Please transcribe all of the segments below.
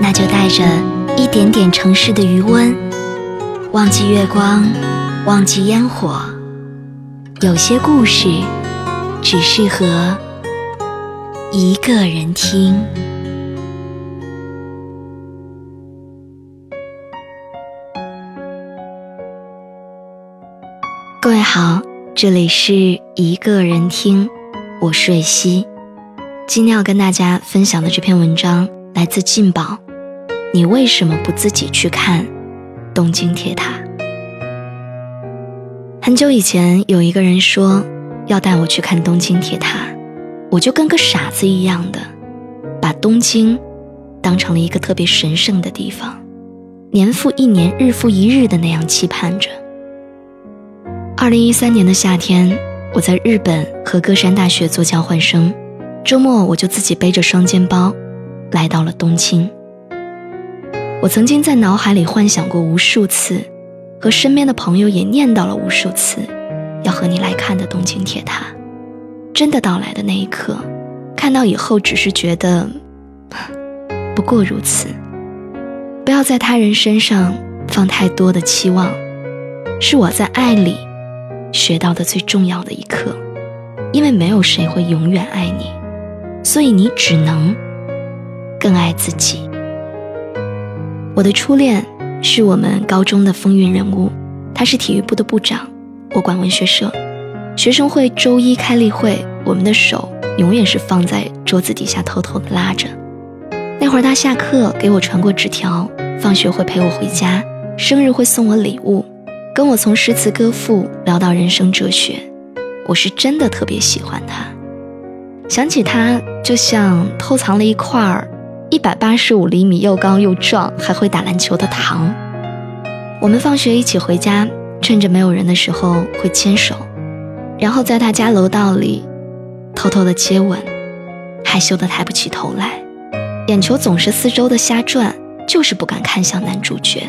那就带着一点点城市的余温，忘记月光，忘记烟火。有些故事只适合一个人听。各位好，这里是一个人听，我是瑞希。今天要跟大家分享的这篇文章来自劲宝。你为什么不自己去看东京铁塔？很久以前，有一个人说要带我去看东京铁塔，我就跟个傻子一样的，把东京当成了一个特别神圣的地方，年复一年、日复一日的那样期盼着。二零一三年的夏天，我在日本和歌山大学做交换生，周末我就自己背着双肩包，来到了东京。我曾经在脑海里幻想过无数次，和身边的朋友也念叨了无数次，要和你来看的东京铁塔。真的到来的那一刻，看到以后只是觉得，不过如此。不要在他人身上放太多的期望，是我在爱里学到的最重要的一课。因为没有谁会永远爱你，所以你只能更爱自己。我的初恋是我们高中的风云人物，他是体育部的部长，我管文学社。学生会周一开例会，我们的手永远是放在桌子底下偷偷的拉着。那会儿他下课给我传过纸条，放学会陪我回家，生日会送我礼物，跟我从诗词歌赋聊到人生哲学。我是真的特别喜欢他，想起他就像偷藏了一块儿。一百八十五厘米，又高又壮，还会打篮球的糖。我们放学一起回家，趁着没有人的时候会牵手，然后在他家楼道里偷偷的接吻，害羞的抬不起头来，眼球总是四周的瞎转，就是不敢看向男主角。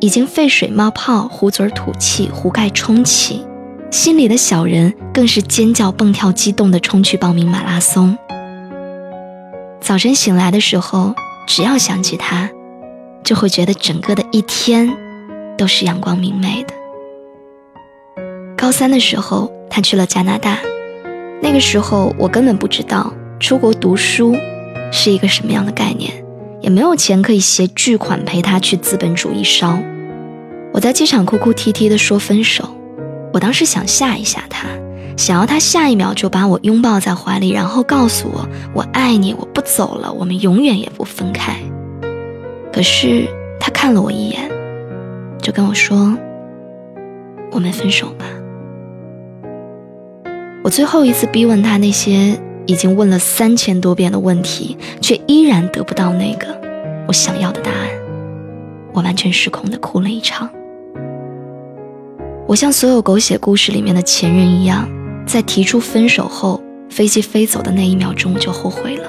已经沸水冒泡，壶嘴吐气，壶盖冲起，心里的小人更是尖叫蹦跳，激动的冲去报名马拉松。早晨醒来的时候，只要想起他，就会觉得整个的一天都是阳光明媚的。高三的时候，他去了加拿大，那个时候我根本不知道出国读书是一个什么样的概念，也没有钱可以携巨款陪他去资本主义烧。我在机场哭哭啼啼的说分手，我当时想吓一吓他。想要他下一秒就把我拥抱在怀里，然后告诉我我爱你，我不走了，我们永远也不分开。可是他看了我一眼，就跟我说：“我们分手吧。”我最后一次逼问他那些已经问了三千多遍的问题，却依然得不到那个我想要的答案。我完全失控的哭了一场。我像所有狗血故事里面的前任一样。在提出分手后，飞机飞走的那一秒钟，我就后悔了。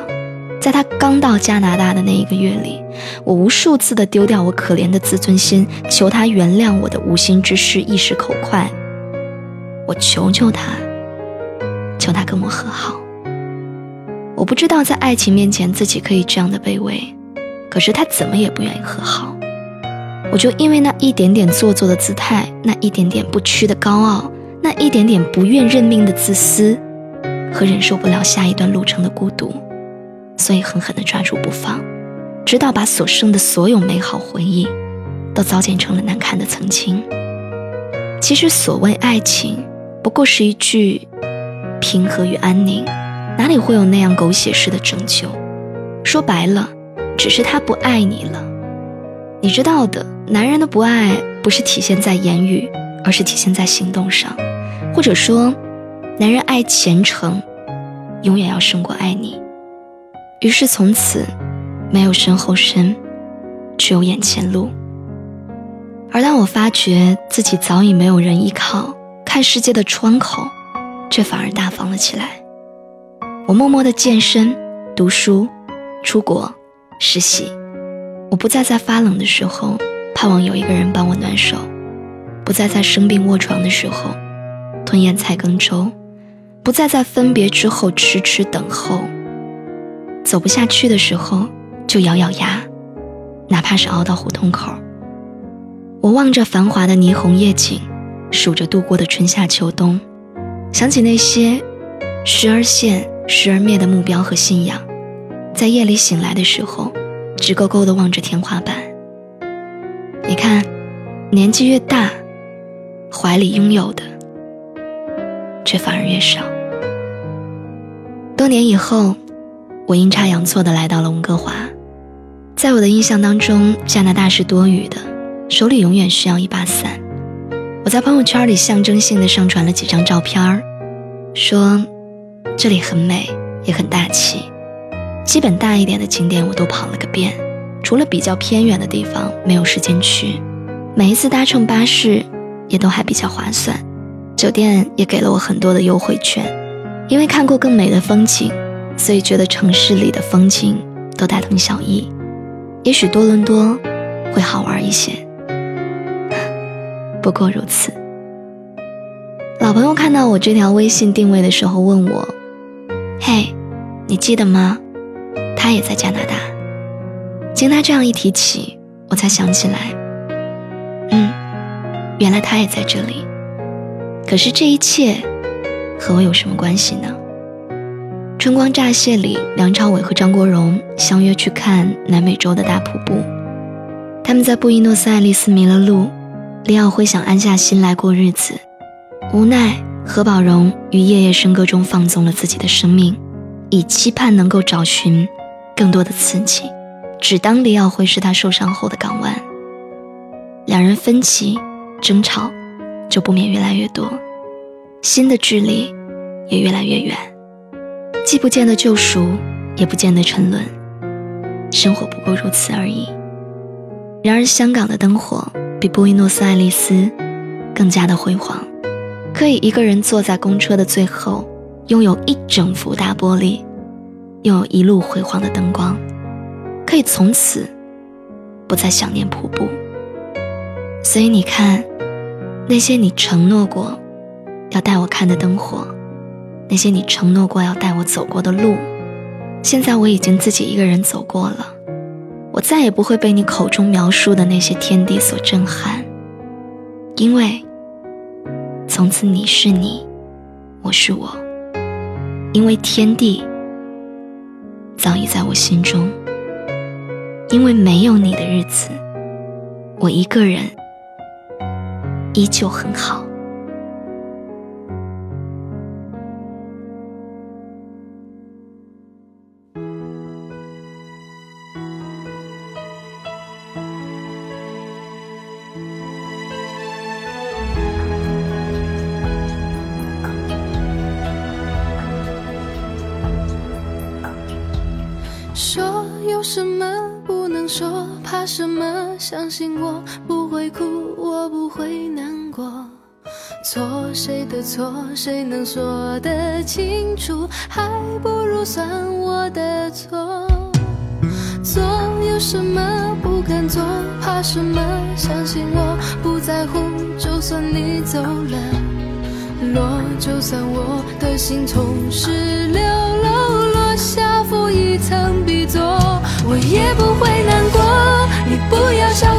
在他刚到加拿大的那一个月里，我无数次的丢掉我可怜的自尊心，求他原谅我的无心之失、一时口快。我求求他，求他跟我和好。我不知道在爱情面前自己可以这样的卑微，可是他怎么也不愿意和好。我就因为那一点点做作的姿态，那一点点不屈的高傲。那一点点不愿认命的自私，和忍受不了下一段路程的孤独，所以狠狠地抓住不放，直到把所剩的所有美好回忆，都糟践成了难看的曾经。其实所谓爱情，不过是一句平和与安宁，哪里会有那样狗血式的拯救？说白了，只是他不爱你了。你知道的，男人的不爱不是体现在言语，而是体现在行动上。或者说，男人爱虔诚，永远要胜过爱你。于是从此，没有身后身，只有眼前路。而当我发觉自己早已没有人依靠，看世界的窗口却反而大方了起来。我默默的健身、读书、出国、实习。我不再在发冷的时候盼望有一个人帮我暖手，不再在生病卧床的时候吞咽菜羹粥，不再在分别之后迟迟等候。走不下去的时候就咬咬牙，哪怕是熬到胡同口。我望着繁华的霓虹夜景，数着度过的春夏秋冬，想起那些时而现、时而灭的目标和信仰，在夜里醒来的时候，直勾勾地望着天花板。你看，年纪越大，怀里拥有的却反而越少。多年以后，我阴差阳错地来到了温哥华，在我的印象当中，加拿大是多雨的。手里永远需要一把伞。我在朋友圈里象征性的上传了几张照片儿，说这里很美，也很大气。基本大一点的景点我都跑了个遍，除了比较偏远的地方没有时间去。每一次搭乘巴士也都还比较划算，酒店也给了我很多的优惠券。因为看过更美的风景，所以觉得城市里的风景都大同小异。也许多伦多会好玩一些。不过如此。老朋友看到我这条微信定位的时候问我：“嘿，你记得吗？他也在加拿大。”经他这样一提起，我才想起来，原来他也在这里。可是这一切和我有什么关系呢？《春光乍泄》里，梁朝伟和张国荣相约去看南美洲的大瀑布，他们在布宜诺斯艾利斯迷了路。李耀辉想安下心来过日子，无奈何宝荣于夜夜笙歌中放纵了自己的生命，以期盼能够找寻更多的刺激，只当李耀辉是他受伤后的港湾。两人分歧争吵，就不免越来越多，心的距离也越来越远，既不见得救赎，也不见得沉沦，生活不过如此而已。然而香港的灯火。比布宜诺斯艾利斯更加的辉煌，可以一个人坐在公车的最后，拥有一整幅大玻璃，拥有一路辉煌的灯光，可以从此不再想念瀑布。所以你看，那些你承诺过要带我看的灯火，那些你承诺过要带我走过的路，现在我已经自己一个人走过了。我再也不会被你口中描述的那些天地所震撼，因为从此你是你，我是我，因为天地早已在我心中，因为没有你的日子，我一个人依旧很好。说有什么不能说？怕什么？相信我不谁的错？谁能说得清楚？还不如算我的错。做有什么不敢做？怕什么？相信我不在乎，就算你走了，落就算我的心从十六楼落下，负一层 B 座。我也不会难过，你不要小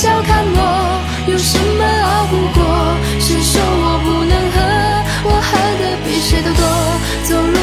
笑看我，有什么熬不过？谁说我不能喝？我喝的比谁都多，走路。